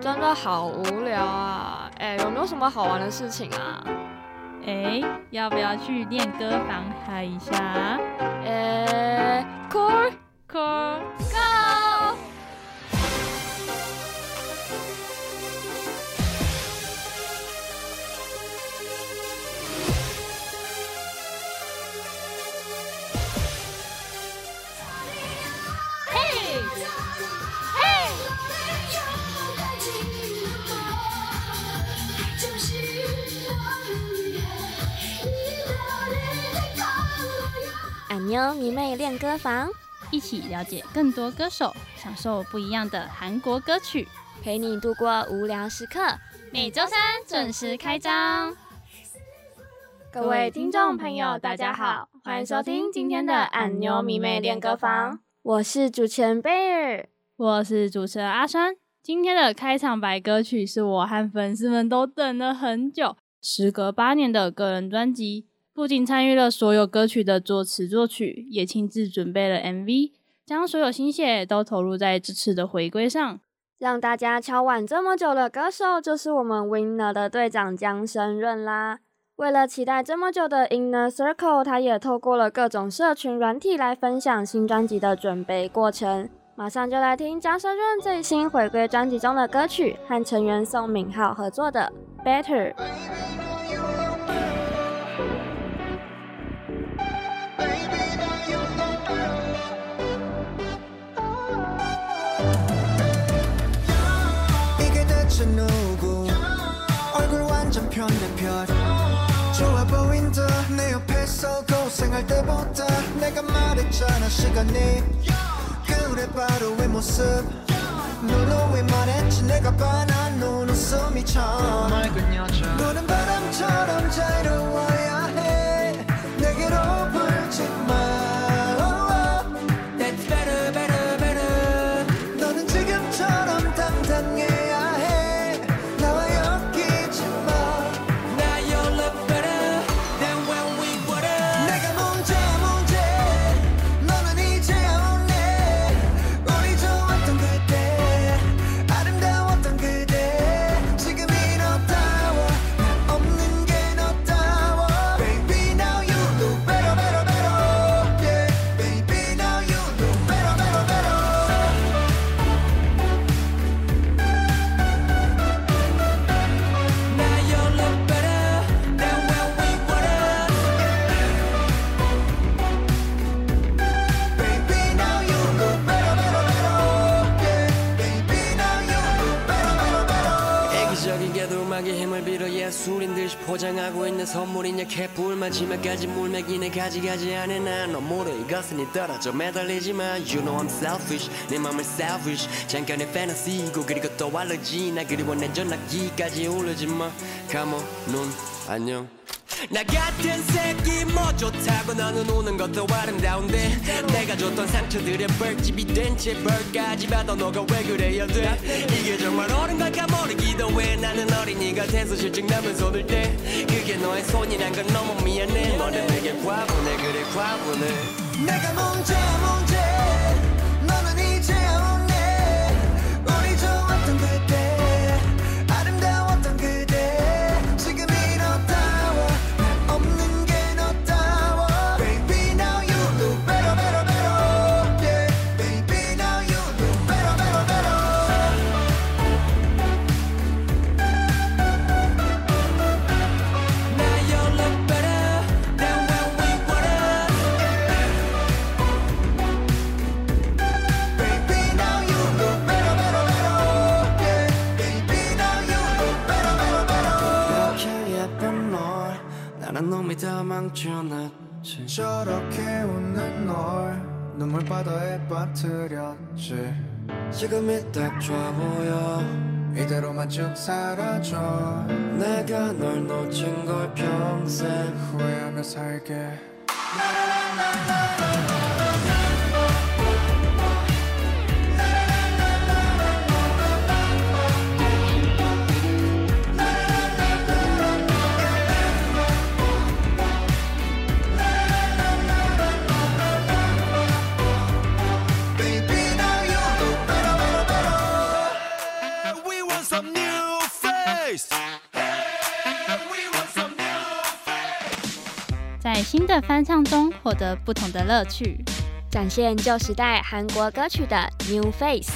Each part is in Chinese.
真的好无聊啊！哎，有没有什么好玩的事情啊？哎，要不要去练歌房嗨一下？哎，Core Core Go！妞迷妹练歌房，一起了解更多歌手，享受不一样的韩国歌曲，陪你度过无聊时刻。每周三准时开张。各位听众朋友，大家好，欢迎收听今天的俺妞迷妹练歌房。我是主持人贝尔，我是主持人阿山。今天的开场白歌曲是我和粉丝们都等了很久，时隔八年的个人专辑。不仅参与了所有歌曲的作词作曲，也亲自准备了 MV，将所有心血都投入在这次的回归上。让大家敲碗这么久的歌手，就是我们 Winner 的队长江生润啦。为了期待这么久的 Inner Circle，他也透过了各种社群软体来分享新专辑的准备过程。马上就来听江生润最新回归专辑中的歌曲，和成员宋敏浩合作的 Better。 편 내 편. 좋아 보인다 내 옆에서 고생할 때보다 내가 말했잖아 시간이. 그래 바로 의 모습. 누누이 말했지 내가 반한 눈웃음이 참. 맑은 여자 너는 바람처럼 자유로워야 해. 내게로 불지 마 포장하고 있는 선물이냐 캣불 마지막까지 물매기네. 가지가지 안에 난너 모르 이것은 이 떨어져 매달리지만 You know I'm selfish. 내 맘을 selfish. 잠깐의 fantasy 고 그리고 또 알러지. 나 그리워 내 전화기까지 울지 마. Come on 눈 안녕. 나 같은 새끼 뭐 좋다고 너는 우는 것도 아름다운데. 내가 줬던 상처들의 벌집이 된 채 벌까지 받아 너가 왜 그래야 돼? 이게 정말 어린이가 돼서 실증 나면 손을 대 그게 너의 손이란 건 너무 미안해. 너는 내게 과분해. 그래 과분해. 내가 문제야 문제 다 망쳐놨지. 저렇게 웃는 널 눈물 바다에 빠뜨렸지. 지금이 딱 좋아 보여. 이대로만 쭉 사라져. 내가 널 놓친 걸 평생. 후회하며 살게. better 在新的翻唱中获得不同的乐趣，展现旧时代韩国歌曲的 New Face。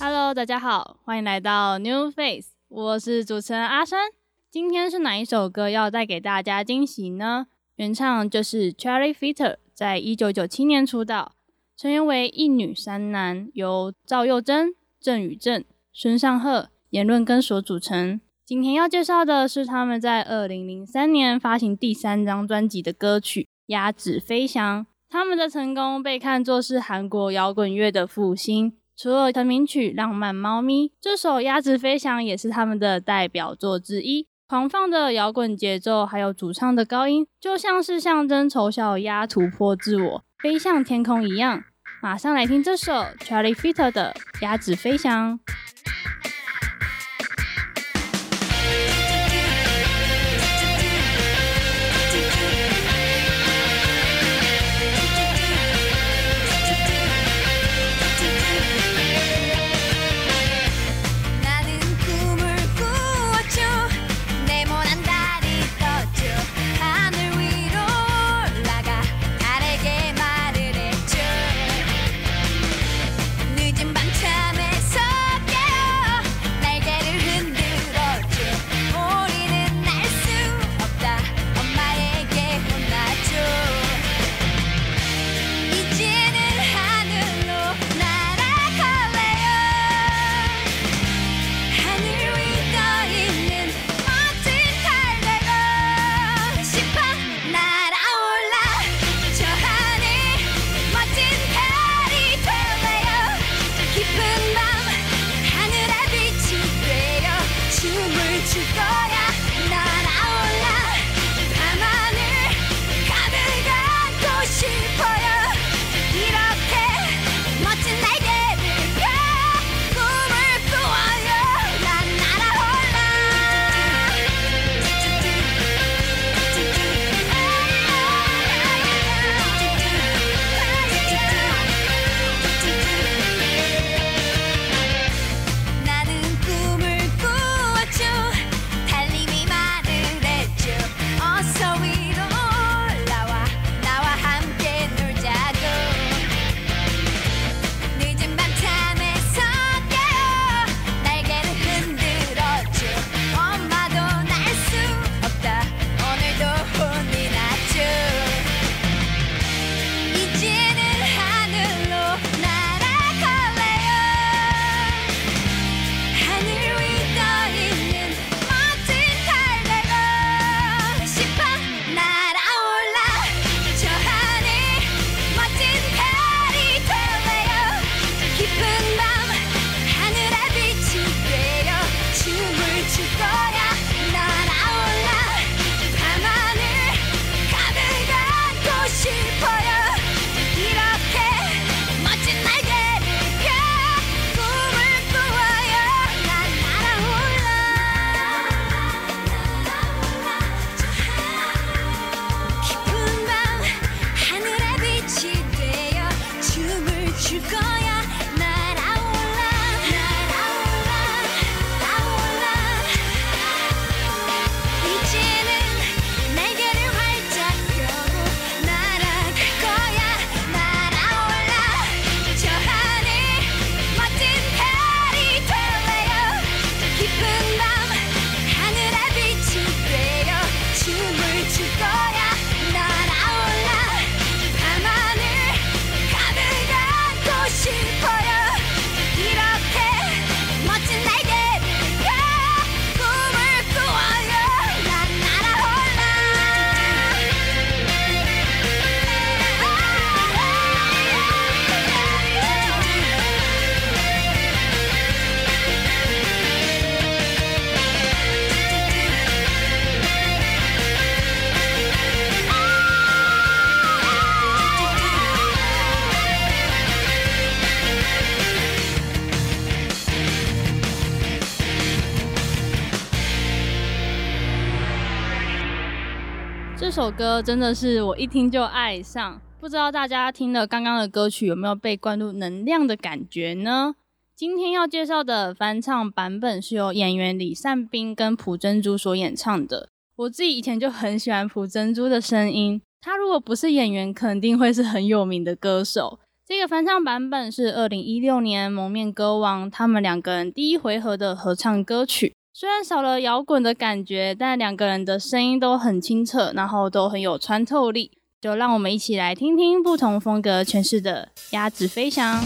Hello，大家好，欢迎来到 New Face，我是主持人阿生。今天是哪一首歌要带给大家惊喜呢？原唱就是 Cherry Fitter，在一九九七年出道，成员为一女三男，由赵又贞、郑宇正、孙尚赫、言论根所组成。今天要介绍的是他们在二零零三年发行第三张专辑的歌曲《鸭子飞翔》。他们的成功被看作是韩国摇滚乐的复兴。除了成名曲《浪漫猫咪》，这首《鸭子飞翔》也是他们的代表作之一。狂放的摇滚节奏，还有主唱的高音，就像是象征丑小鸭突破自我，飞向天空一样。马上来听这首 Charlie f i t t e r 的《鸭子飞翔》。首歌真的是我一听就爱上不知道大家听了刚刚的歌曲有没有被灌入能量的感觉呢？今天要介绍的翻唱版本是由演员李善斌跟朴珍珠所演唱的我自己以前就很喜欢朴珍珠的声音他如果不是演员肯定会是很有名的歌手。这个翻唱版本是二零一六年蒙面歌王他们两个人第一回合的合唱歌曲。虽然少了摇滚的感觉，但两个人的声音都很清澈，然后都很有穿透力。就让我们一起来听听不同风格诠释的《鸭子飞翔》。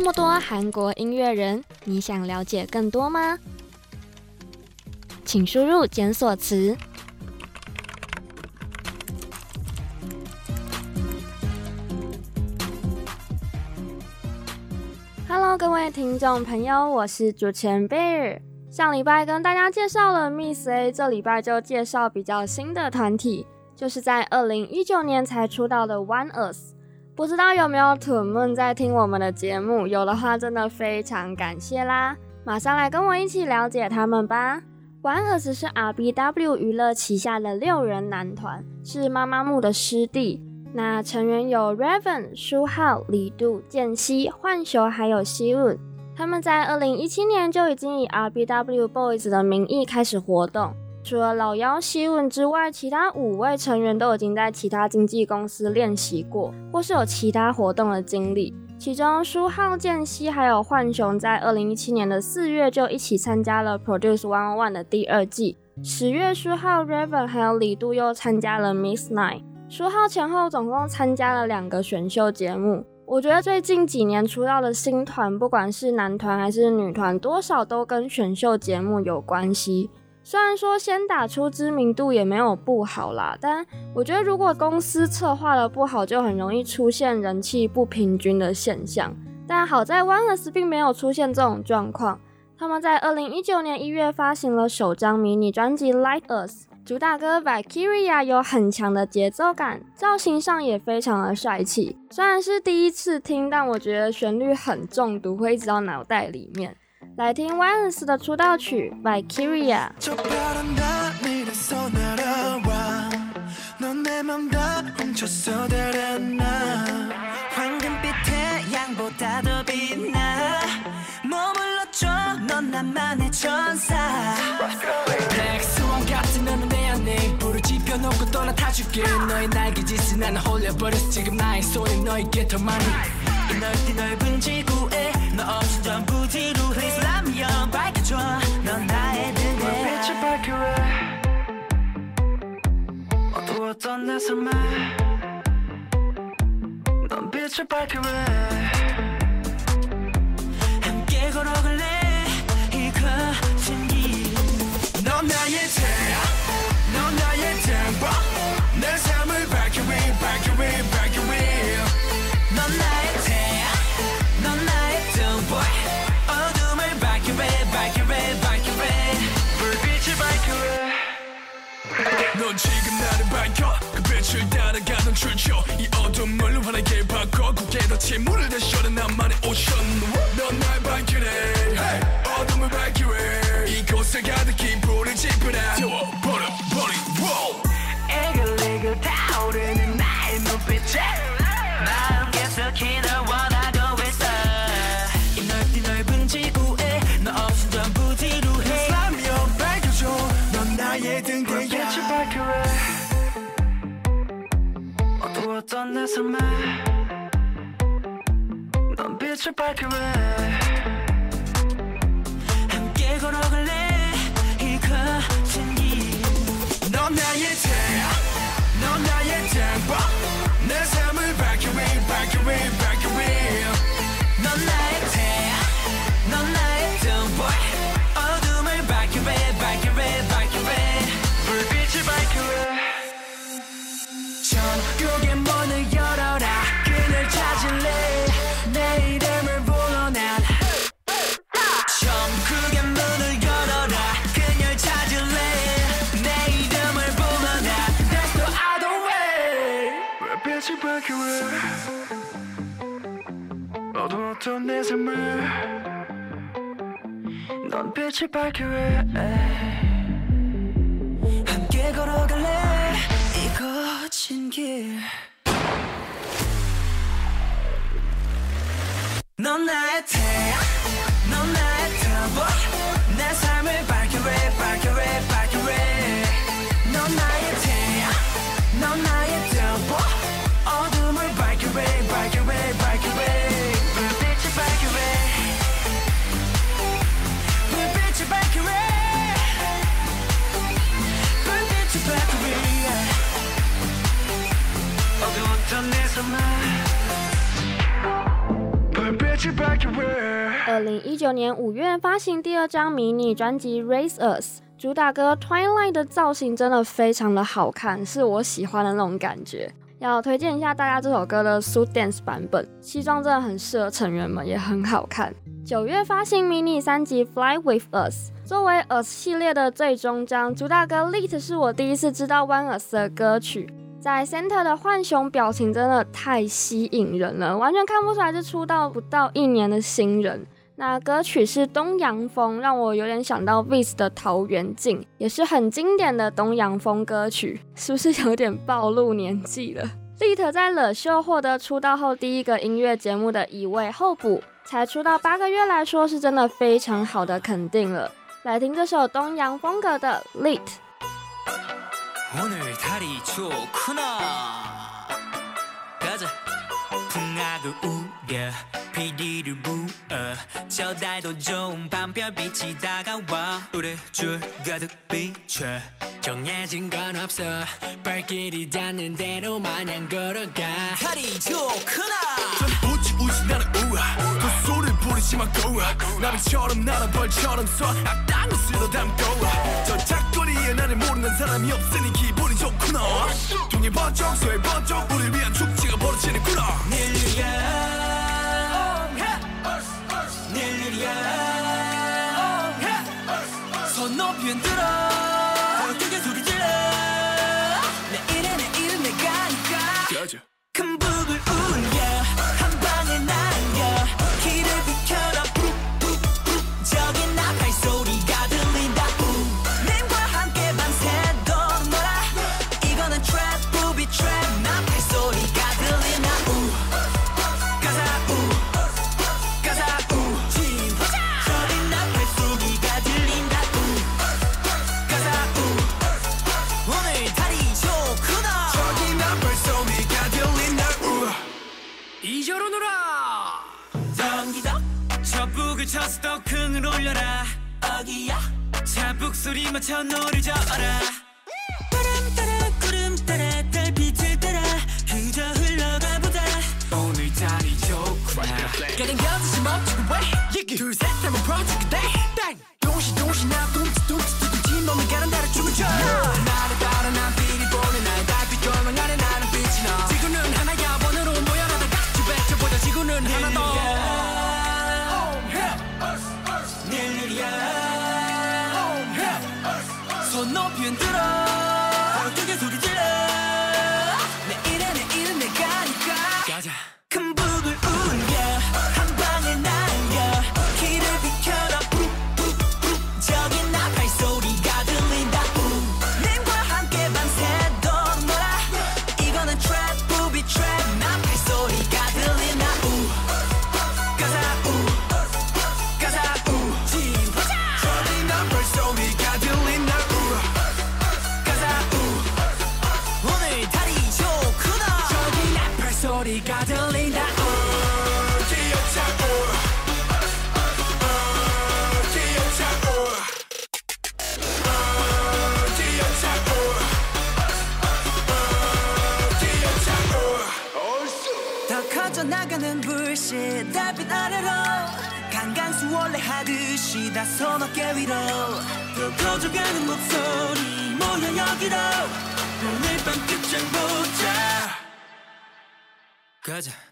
这么多韩国音乐人，你想了解更多吗？请输入检索词。Hello，各位听众朋友，我是主持人贝尔。上礼拜跟大家介绍了 Miss A，这礼拜就介绍比较新的团体，就是在二零一九年才出道的 One Us。不知道有没有土们在听我们的节目？有的话，真的非常感谢啦！马上来跟我一起了解他们吧。One Us 是 RBW 娱乐旗下的六人男团，是妈妈木的师弟。那成员有 Raven、书浩、李度、剑熙、幻熊还有希润。他他们在二零一七年就已经以 RBW Boys 的名义开始活动。除了老妖希文之外，其他五位成员都已经在其他经纪公司练习过，或是有其他活动的经历。其中，书浩、剑熙还有浣熊在二零一七年的四月就一起参加了 Produce One One 的第二季。十月，书浩、Raven 还有李度又参加了 Miss Night。书浩前后总共参加了两个选秀节目。我觉得最近几年出道的新团，不管是男团还是女团，多少都跟选秀节目有关系。虽然说先打出知名度也没有不好啦，但我觉得如果公司策划的不好，就很容易出现人气不平均的现象。但好在 ONEUS 并没有出现这种状况，他们在二零一九年一月发行了首张迷你专辑《Like Us》，主打歌《Valkyria》有很强的节奏感，造型上也非常的帅气。虽然是第一次听，但我觉得旋律很中毒，会一直到脑袋里面。来听 ONEUS 的出道曲《Valkyria》。 저 파란 하늘에서 날아와 넌 내 맘 다 훔쳤어 달아나 황금빛 태양보다 더 빛나 머물러줘 넌 나만의 천사 블랙 스완 같은 너는 내 안에 불을 지펴놓고 떠나타줄게 너의 날개짓을 나는 홀려버렸어 지금 나의 손이 너에게 더 많이 이 넓디 넓은 지구에 너 없인 전부 지루해. 슬라미형 밝혀줘. 넌 나의 등에. 빛이 밝히래 어두웠던 내 삶에 넌 빛을 함께 걸어갈래? 이 거친 길넌 나의 따라가던 출처 이 어둠 을 환하게 바꿔. 굳게 문을 다시 열어 나만의 오션. 넌날 밝히네. Hey. 어둠을 밝히래 이곳에 가득히 불을 지펴라 태워버려 버리 에글에글 타오르는 나의 눈빛에 마음 계속히 널 원하고 있어. 이 넓디 넓은 지구에 너 없인 어두웠던 내 삶에 넌 빛을 밝히래 밝히래 어두웠던 내 삶을 넌 빛이 밝히래 함께 걸어갈래? 이 거친 길넌 나의 태양 넌 나의 터보 내 삶을 밝혀래 밝혀 二零一九年五月发行第二张迷你专辑《Raise Us》，主打歌《Twilight》的造型真的非常的好看，是我喜欢的那种感觉。要推荐一下大家这首歌的 Suit Dance 版本，西装真的很适合成员们，也很好看。九月发行迷你三辑《Fly with Us》，作为 Us 系列的最终章，主打歌《Lit》是我第一次知道 One Us 的歌曲。在 Center 的浣熊表情真的太吸引人了，完全看不出来是出道不到一年的新人。那歌曲是东洋风，让我有点想到 Vis 的《桃源镜》，也是很经典的东洋风歌曲，是不是有点暴露年纪了？Lit 在了秀获得出道后第一个音乐节目的一位候补，才出道八个月来说，是真的非常好的肯定了。来听这首东洋风格的《Lit》。 오늘 달이 좋구나. 가자. 풍악을 우려 비리를 부어 저 달도 좋은 밤별빛이 다가와 우리 줄 가득 비춰 정해진 건 없어 발길이 닿는 대로 마냥 걸어가 달이 좋구나. 우지 우지 나는 우아 그 부르지만 고아 나비처럼 나는 벌처럼 쏴 악당을 쓸어 담고 저 작거리에 나를 모르는 사람이 없으니 기분이 좋구나. 동해 번쩍 서해 번쩍 우리 위한 축제가 벌어지는구나. 손 높이 흔들어. 크게 소리 질러. 내 일에 내 일은 내가 가자 큰 북을 울려 다소 어깨 위로. 더 커져가는 목소리. 모여 여기로. 오늘 밤 끝장 보자. 가자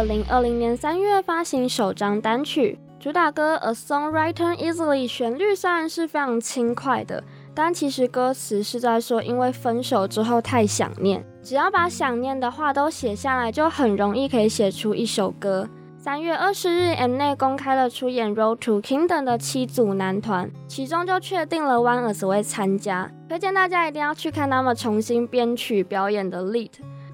二零二零年三月发行首张单曲，主打歌《A Song Written Easily》旋律虽然是非常轻快的，但其实歌词是在说因为分手之后太想念，只要把想念的话都写下来，就很容易可以写出一首歌。三月二十日，M 内公开了出演《Road to Kingdom》的七组男团，其中就确定了 One Us 会参加，推荐大家一定要去看他们重新编曲表演的《Lead》。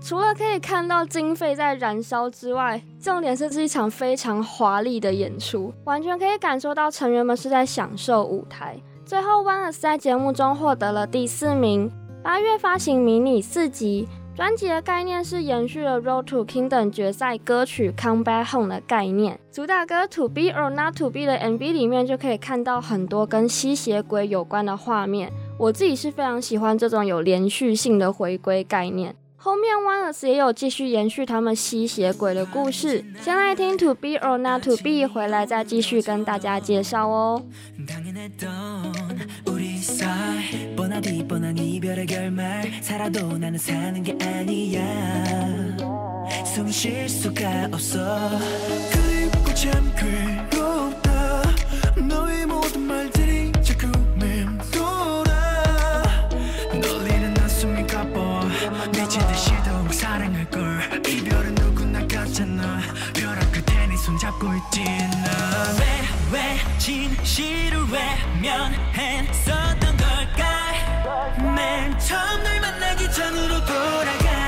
除了可以看到经费在燃烧之外，重点是这一场非常华丽的演出，完全可以感受到成员们是在享受舞台。最后，One Us 在节目中获得了第四名。八月发行迷你四集，专辑的概念是延续了《Road to Kingdom》决赛歌曲《Come Back Home》的概念。主打歌《To Be or Not to Be》的 MV 里面就可以看到很多跟吸血鬼有关的画面。我自己是非常喜欢这种有连续性的回归概念。后面 One Us 也有继续延续他们吸血鬼的故事。先来听 To Be or Not to Be，回来再继续跟大家介绍哦。 손잡고 있지 난왜 진실을 외면했었던 걸까? 맨 처음 널 만나기 전으로 돌아가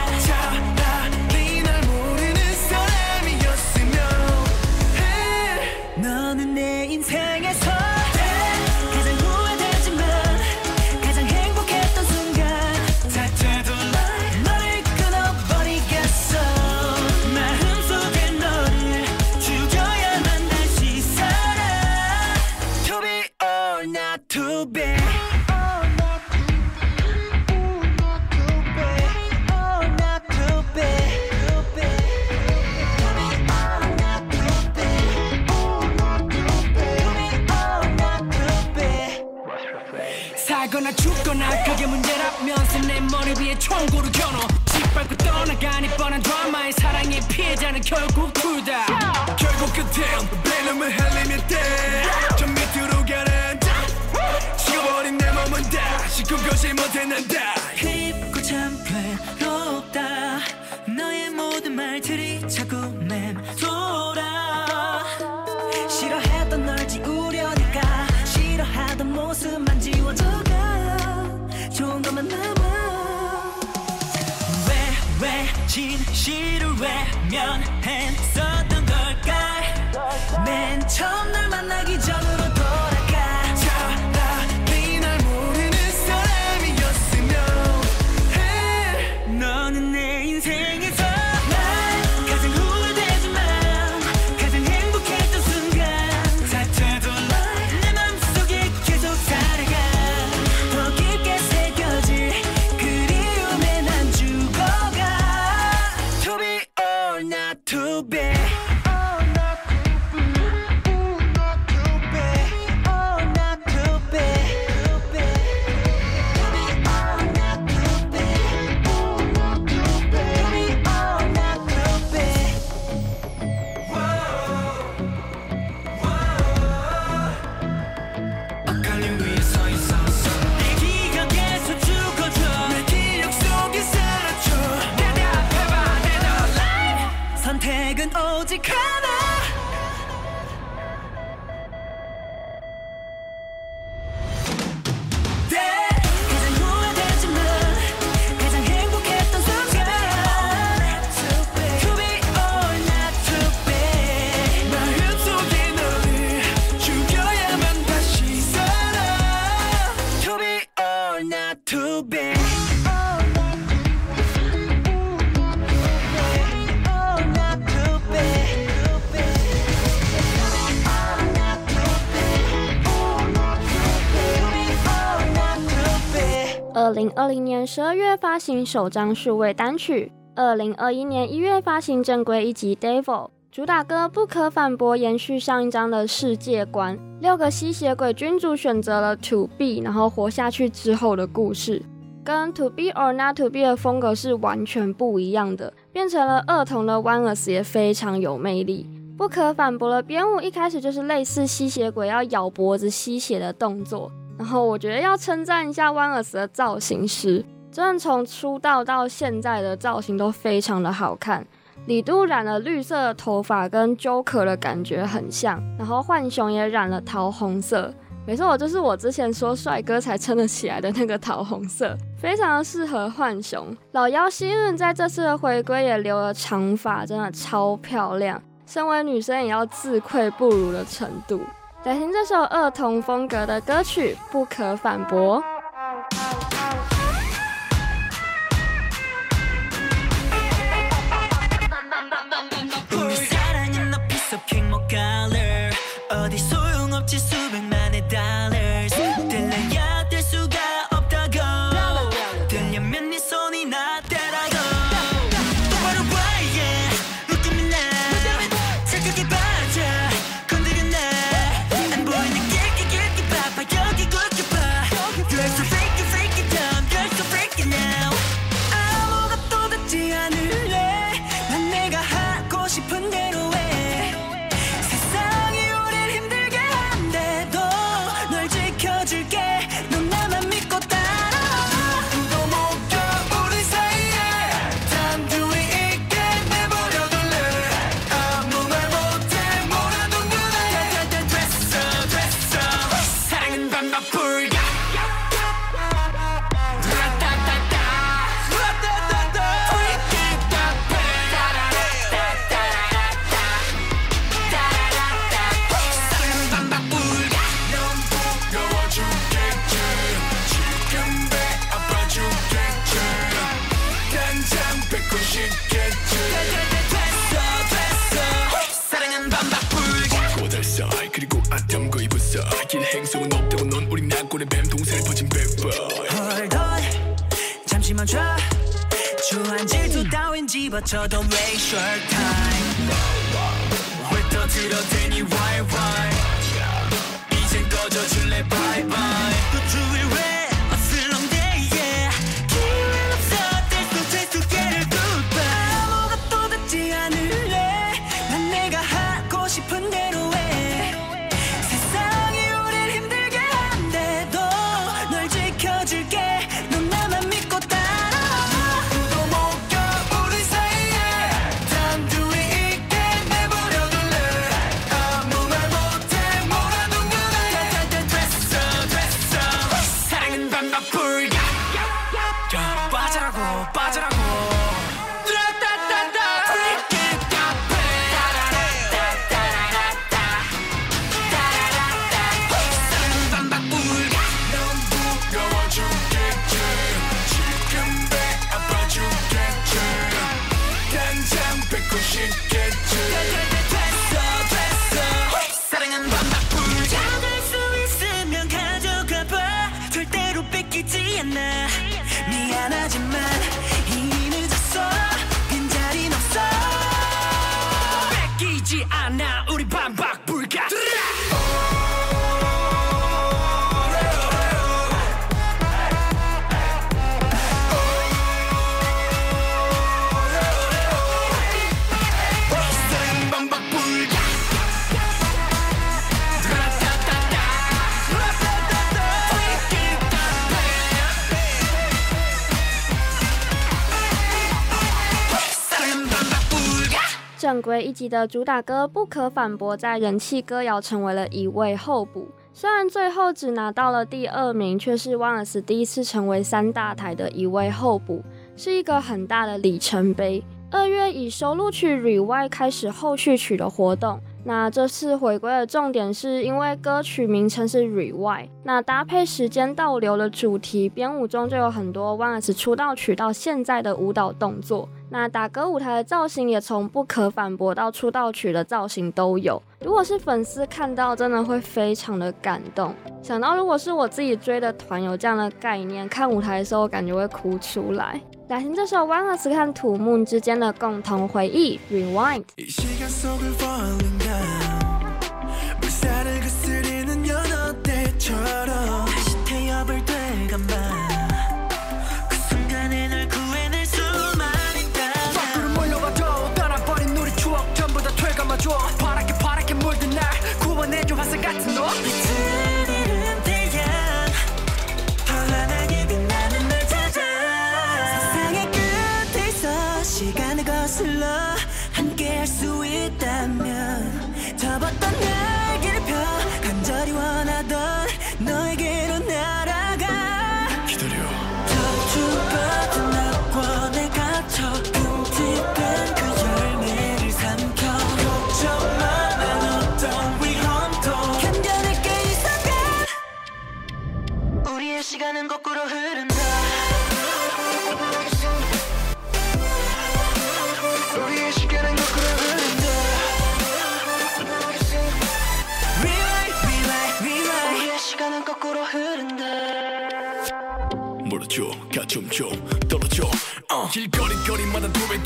총구를 겨눠. 짓밟고 떠나가니 뻔한 드라마의 사랑의 피해자는 결국 둘다. 결국 끝엔 베놈을 흘리면 돼저 밑으로 가라앉아. 식어버린 내 몸은 다시 꿈꾸지 못해 난다. 그립고 참 괴롭다. 너의 모든 말들이 자꾸 맴돌아 진실을 외면했었던 걸까 맨 처음 널 만나기 전으로 零二零年十二月发行首张数位单曲，二零二一年一月发行正规一辑《Devil》，主打歌不可反驳，延续上一张的世界观。六个吸血鬼君主选择了 To Be，然后活下去之后的故事，跟 To Be or Not To Be 的风格是完全不一样的，变成了二童的 One Us 也非常有魅力。不可反驳的编舞一开始就是类似吸血鬼要咬脖子吸血的动作，然后我觉得要称赞一下 One Us 的造型师，真的从出道到现在的造型都非常的好看。李都染了绿色的头发，跟 Joker 的感觉很像，然后浣熊也染了桃红色。没错，就是我之前说帅哥才撑得起来的那个桃红色，非常的适合浣熊。老妖希润在这次的回归也留了长发，真的超漂亮，身为女生也要自愧不如的程度。来听这首儿童风格的歌曲《不可反驳》。归一级的主打歌不可反驳在人气歌谣成为了一位候补。虽然最后只拿到了第二名却是万 s 第一次成为三大台的一位候补是一个很大的里程碑。二月以收录曲 Rey 开始后续曲的活动那这次回归的重点是因为歌曲名称是 Rewind，那搭配时间倒流的主题，编舞中就有很多 ONE S 出道曲到现在的舞蹈动作。那打歌舞台的造型也从不可反驳到出道曲的造型都有，如果是粉丝看到，真的会非常的感动。想到如果是我自己追的团有这样的概念，看舞台的时候感觉会哭出来。来听这首 ONE S 看土木之间的共同回忆 Rewind。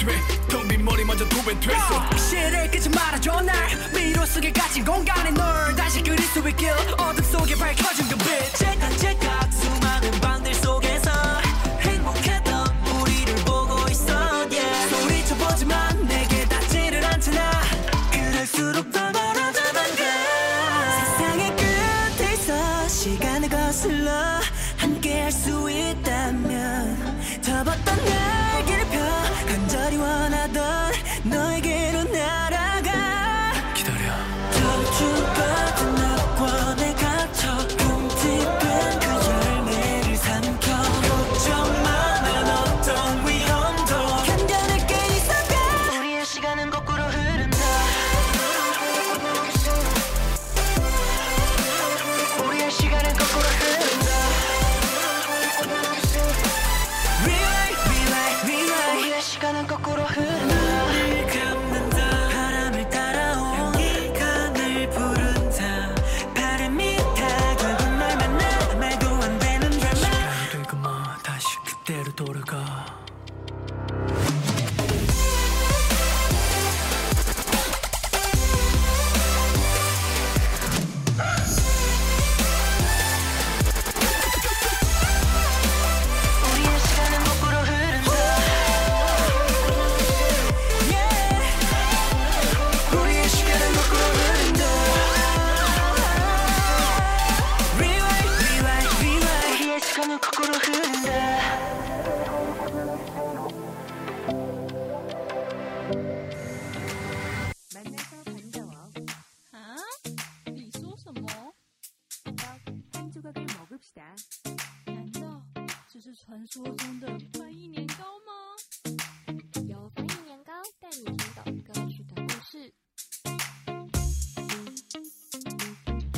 돼. 텅빈 머리 먼저 두배 됐어. 시를 끄지 말아줘 날. 미로 속에 갇힌 공간에 널 다시 그릴 수 있길 어둠 속에 밝혀줘.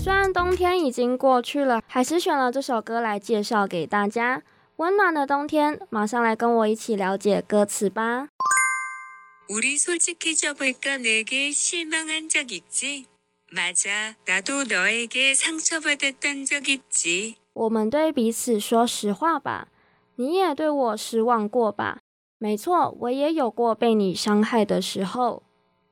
虽然冬天已经过去了，还是选了这首歌来介绍给大家。温暖的冬天，马上来跟我一起了解歌词吧。 우리 솔직해져 볼까 내게 실망한 적 있지? 맞아, 나도 너에게 상처받았던 적 있지. 我们对彼此说实话吧，你也对我失望过吧？没错，我也有过被你伤害的时候。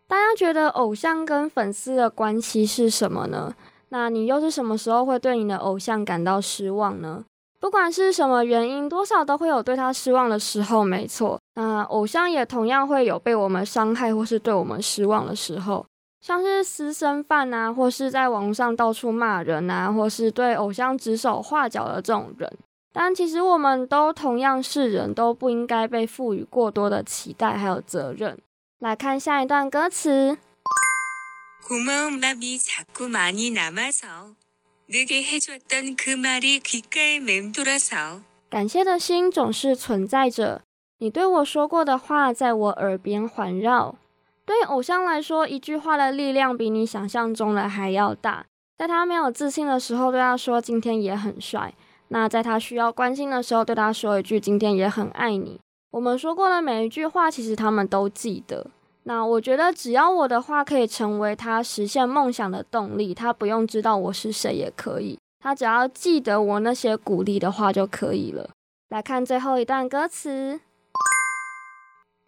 大家觉得偶像跟粉丝的关系是什么呢？ 那你又是什么时候会对你的偶像感到失望呢？不管是什么原因，多少都会有对他失望的时候，没错。那偶像也同样会有被我们伤害或是对我们失望的时候，像是私生饭啊，或是在网上到处骂人啊，或是对偶像指手画脚的这种人。但其实我们都同样是人，都不应该被赋予过多的期待还有责任。来看下一段歌词。고마운 마음이 자꾸 많이 남아서 내게 해줬던 그 말이 귓가에 맴돌아서 感谢的心总是存在着，你对我说过的话在我耳边环绕。对偶像来说，一句话的力量比你想象中的还要大。在他没有自信的时候，对他说今天也很帅；那在他需要关心的时候，对他说一句今天也很爱你。我们说过的每一句话，其实他们都记得。 那我觉得，只要我的话可以成为他实现梦想的动力，他不用知道我是谁也可以。他只要记得我那些鼓励的话就可以了。来看最后一段歌词。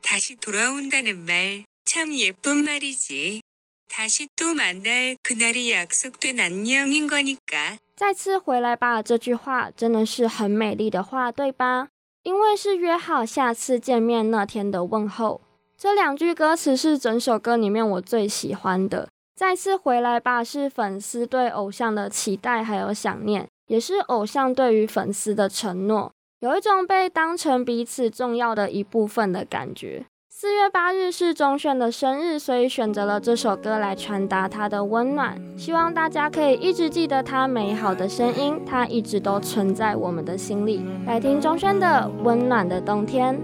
다시 돌아온다는 말 참 예쁜 말이지. 다시 또 만날 그날이 약속된 안녕인 거니까. 再次回来吧，这句话真的是很美丽的话，对吧？因为是约好下次见面那天的问候。 这两句歌词是整首歌里面我最喜欢的。再次回来吧，是粉丝对偶像的期待还有想念，也是偶像对于粉丝的承诺，有一种被当成彼此重要的一部分的感觉。四月八日是钟铉的生日，所以选择了这首歌来传达他的温暖。希望大家可以一直记得他美好的声音，他一直都存在我们的心里。来听钟铉的《温暖的冬天》。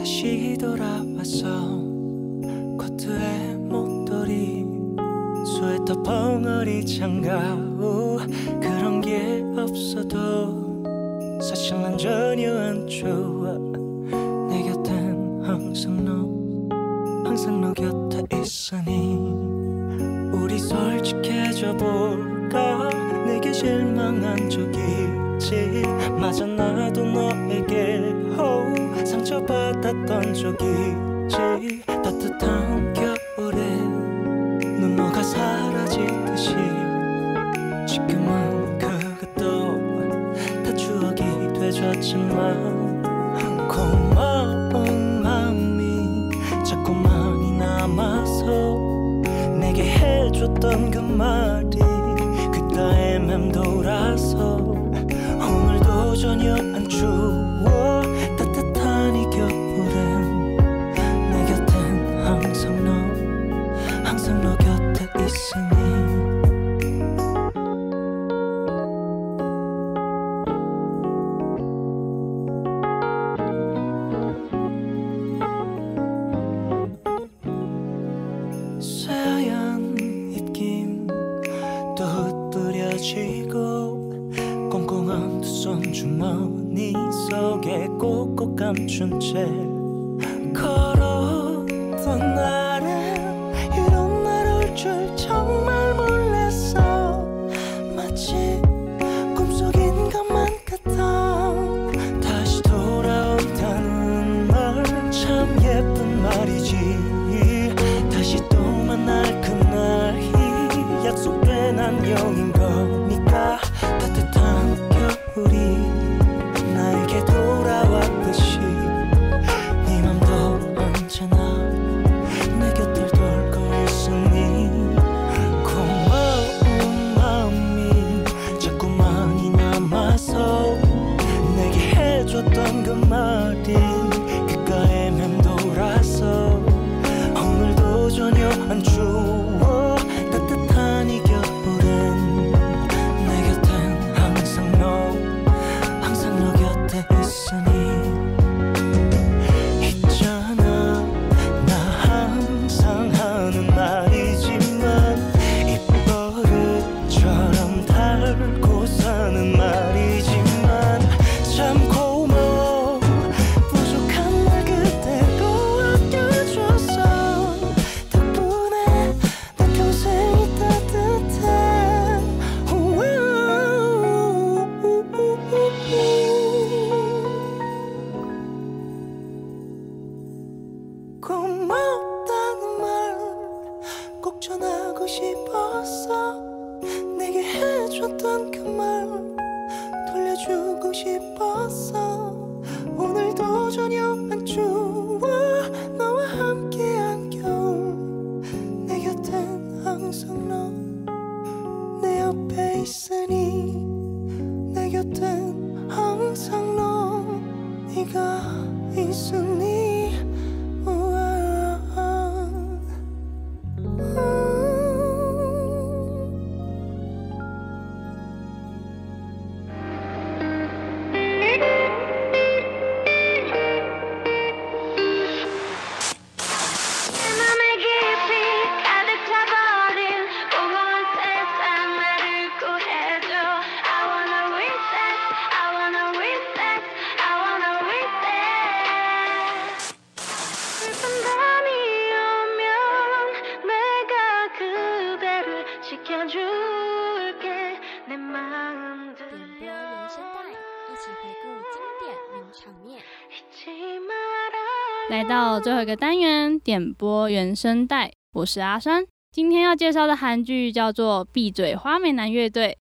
다시 돌아왔어 코트에 목도리 스웨터 벙어리 장갑 그런 게 없어도 사실 난 전혀 안 좋아. 내 곁엔 항상 너 항상 너 곁에 있으니 우리 솔직해져 볼까? 내게 실망한 적 있지? 맞아 나도 너에게 oh, 상처받았던 적 있지 따뜻한 겨울에 눈노가 사라지듯이 지금은 그것도 다 추억이 되졌지만 고마운 마음이 자꾸 많이 남아서 내게 해줬던 그 말이 귓가에 맴돌아서 오늘도 전혀 안 추워 너 항상 너 到最后一个单元，点播原声带，我是阿山。今天要介绍的韩剧叫做《闭嘴花美男乐队》。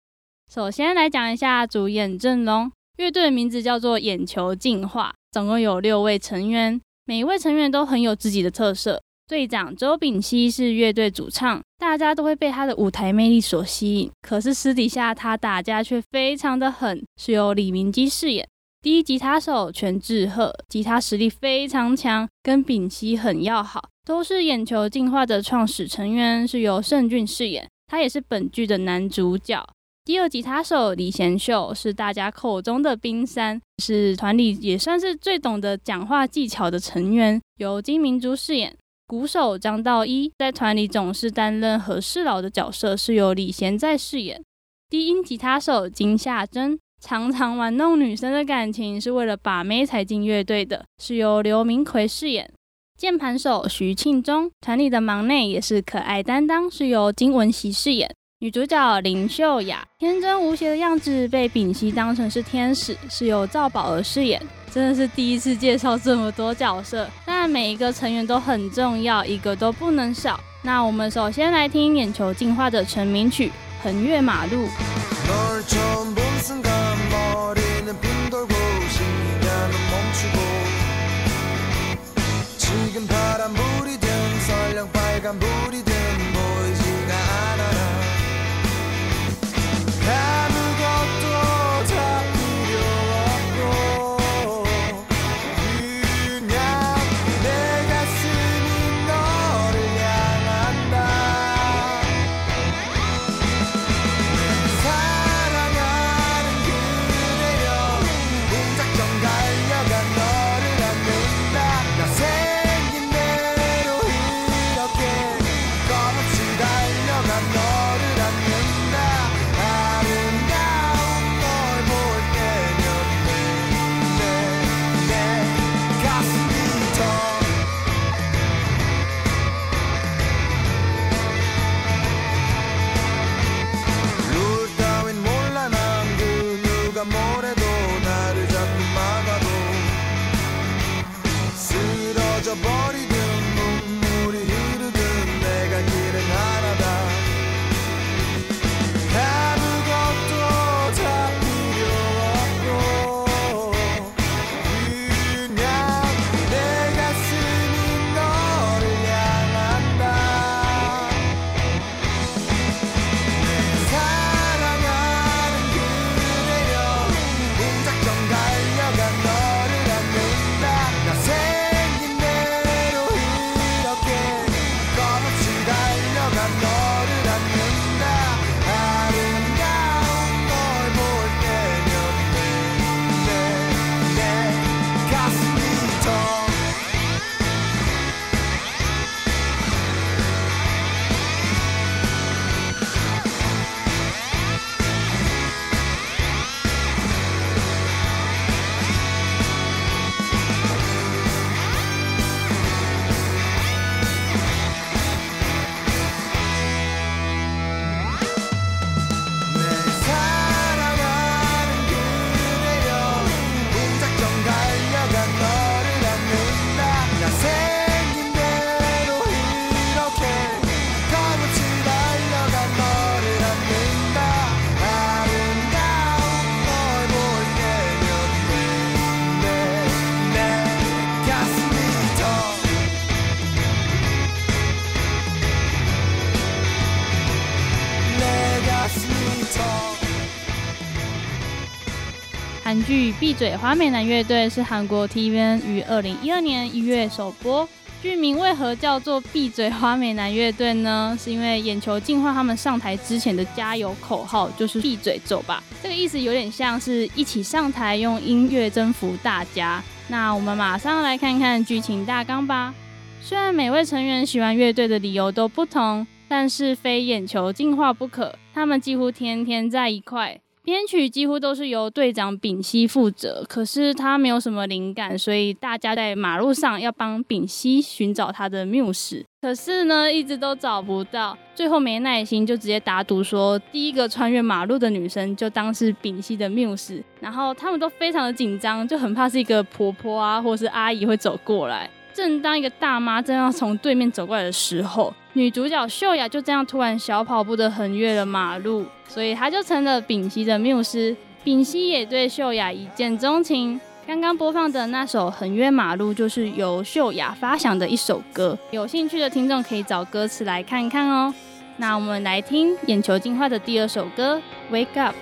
首先来讲一下主演阵容，乐队的名字叫做眼球进化，总共有六位成员，每一位成员都很有自己的特色。队长周秉熙是乐队主唱，大家都会被他的舞台魅力所吸引。可是私底下他打架却非常的狠，是由李明基饰演。第一吉他手全智赫，吉他实力非常强，跟秉熙很要好，都是眼球进化的创始成员，是由盛俊饰演，他也是本剧的男主角。第二吉他手李贤秀是大家口中的冰山，是团里也算是最懂得讲话技巧的成员，由金明珠饰演。鼓手张道一在团里总是担任和事佬的角色，是由李贤在饰演。低音吉他手金夏珍常常玩弄女生的感情，是为了把妹才进乐队的，是由刘明奎饰演。键盘手徐庆忠，团里的忙内也是可爱担当，是由金文熙饰演。女主角林秀雅，天真无邪的样子被丙熙当成是天使，是由赵宝儿饰演。真的是第一次介绍这么多角色，但每一个成员都很重要，一个都不能少。那我们首先来听眼球进化的成名曲《横越马路》。 널 처음 본 순간 머리는 빙 돌고 시간은 멈추고 지금 파란불이든 설령 빨간불이든 闭嘴花美男乐队》是韩国 TVN 于二零一二年一月首播。剧名为何叫做“闭嘴花美男乐队”呢？是因为眼球净化他们上台之前的加油口号就是“闭嘴走吧”，这个意思有点像是一起上台用音乐征服大家。那我们马上来看看剧情大纲吧。虽然每位成员喜欢乐队的理由都不同，但是非眼球净化不可。他们几乎天天在一块。编曲几乎都是由队长丙烯负责，可是他没有什么灵感，所以大家在马路上要帮丙烯寻找他的缪斯，可是呢一直都找不到，最后没耐心就直接打赌说第一个穿越马路的女生就当是丙烯的缪斯，然后他们都非常的紧张，就很怕是一个婆婆啊或是阿姨会走过来。正当一个大妈正要从对面走过来的时候，女主角秀雅就这样突然小跑步的横越了马路，所以她就成了丙熙的缪斯。丙熙也对秀雅一见钟情。刚刚播放的那首《横越马路》就是由秀雅发想的一首歌，有兴趣的听众可以找歌词来看看哦。那我们来听眼球进化的第二首歌《Wake Up》。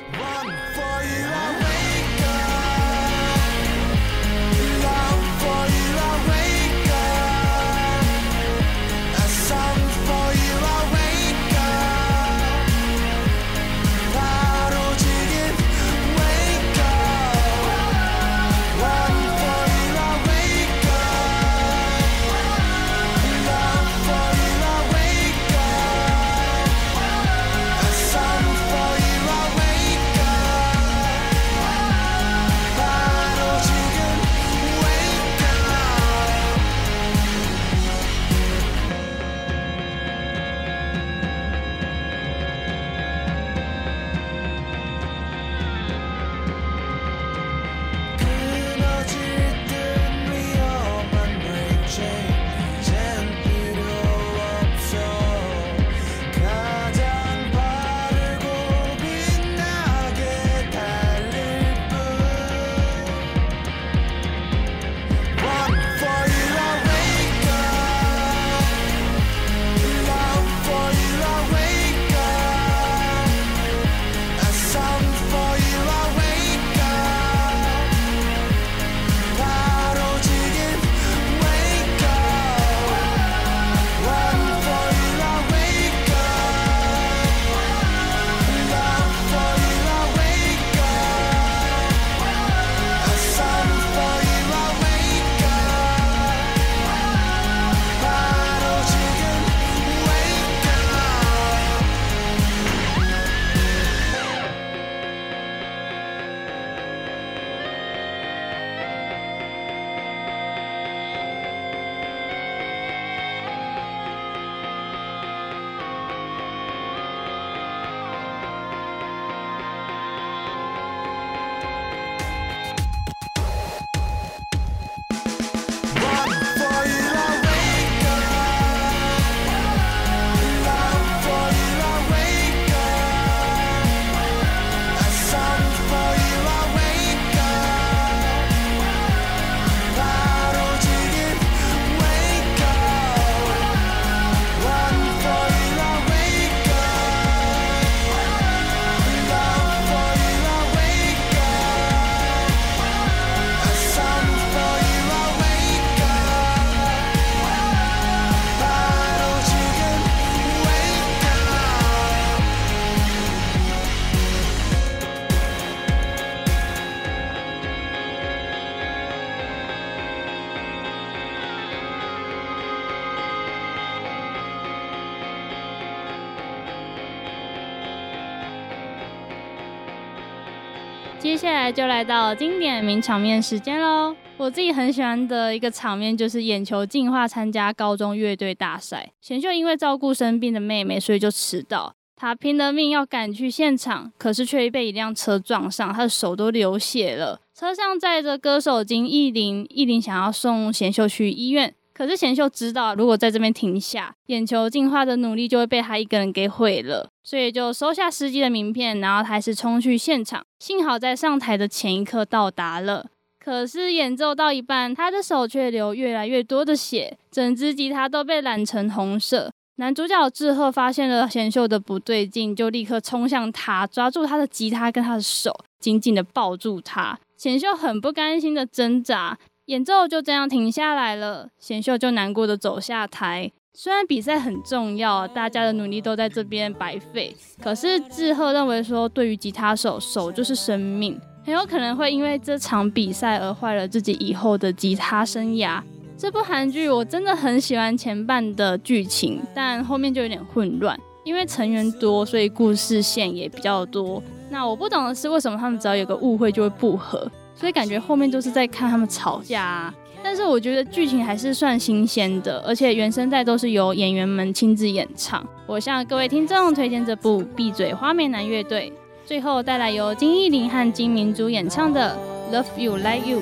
就来到经典名场面时间喽！我自己很喜欢的一个场面就是眼球进化参加高中乐队大赛，贤秀因为照顾生病的妹妹，所以就迟到。他拼了命要赶去现场，可是却被一辆车撞上，他的手都流血了。车上载着歌手金艺林，艺林想要送贤秀去医院，可是贤秀知道如果在这边停下，眼球进化的努力就会被他一个人给毁了，所以就收下司机的名片，然后还是冲去现场。幸好在上台的前一刻到达了，可是演奏到一半，他的手却流越来越多的血，整支吉他都被染成红色。男主角志赫发现了贤秀的不对劲，就立刻冲向他，抓住他的吉他跟他的手，紧紧的抱住他。贤秀很不甘心的挣扎，演奏就这样停下来了。贤秀就难过的走下台。虽然比赛很重要，大家的努力都在这边白费，可是志贺认为说，对于吉他手，手就是生命，很有可能会因为这场比赛而坏了自己以后的吉他生涯。这部韩剧我真的很喜欢前半的剧情，但后面就有点混乱，因为成员多，所以故事线也比较多。那我不懂的是，为什么他们只要有个误会就会不和？所以感觉后面都是在看他们吵架啊。但是我觉得剧情还是算新鲜的，而且原声带都是由演员们亲自演唱。我向各位听众推荐这部《闭嘴花美男乐队》，最后带来由金艺林和金明珠演唱的《Love You Like You》。